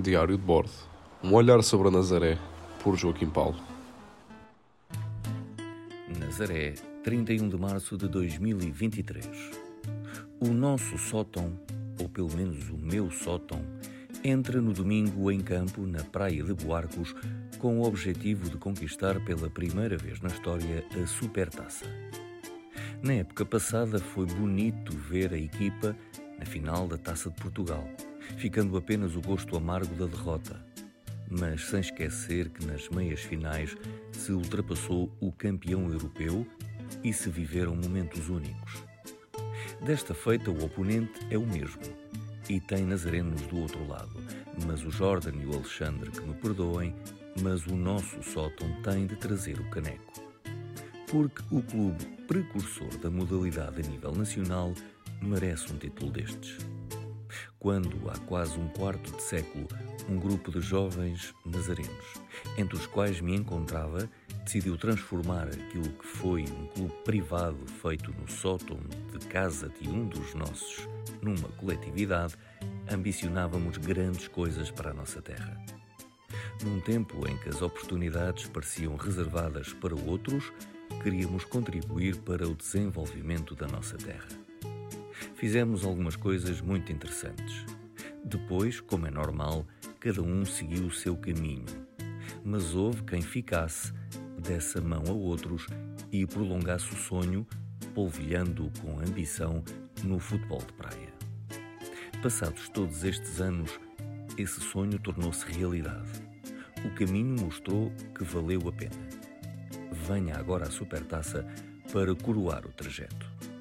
Diário de bordo. Um olhar sobre a Nazaré, por Joaquim Paulo. Nazaré, 31 de março de 2023. O nosso sótão, ou pelo menos o meu sótão, entra no domingo em campo na Praia de Boarcos com o objetivo de conquistar pela primeira vez na história a Supertaça. Na época passada foi bonito ver a equipa na final da Taça de Portugal, ficando apenas o gosto amargo da derrota. Mas sem esquecer que nas meias finais se ultrapassou o campeão europeu e se viveram momentos únicos. Desta feita, o oponente é o mesmo e tem nazarenos do outro lado, mas o Jordan e o Alexandre que me perdoem, mas o nosso sótão tem de trazer o caneco porque o clube precursor da modalidade a nível nacional merece um título destes. Quando, há quase um quarto de século, um grupo de jovens nazarenos, entre os quais me encontrava, decidiu transformar aquilo que foi um clube privado feito no sótão de casa de um dos nossos numa coletividade, ambicionávamos grandes coisas para a nossa terra. Num tempo em que as oportunidades pareciam reservadas para outros, queríamos contribuir para o desenvolvimento da nossa terra. Fizemos algumas coisas muito interessantes. Depois, como é normal, cada um seguiu o seu caminho. Mas houve quem ficasse, desse a mão a outros e prolongasse o sonho, polvilhando-o com ambição no futebol de praia. Passados todos estes anos, esse sonho tornou-se realidade. O caminho mostrou que valeu a pena venha agora a supertaça para coroar o trajeto.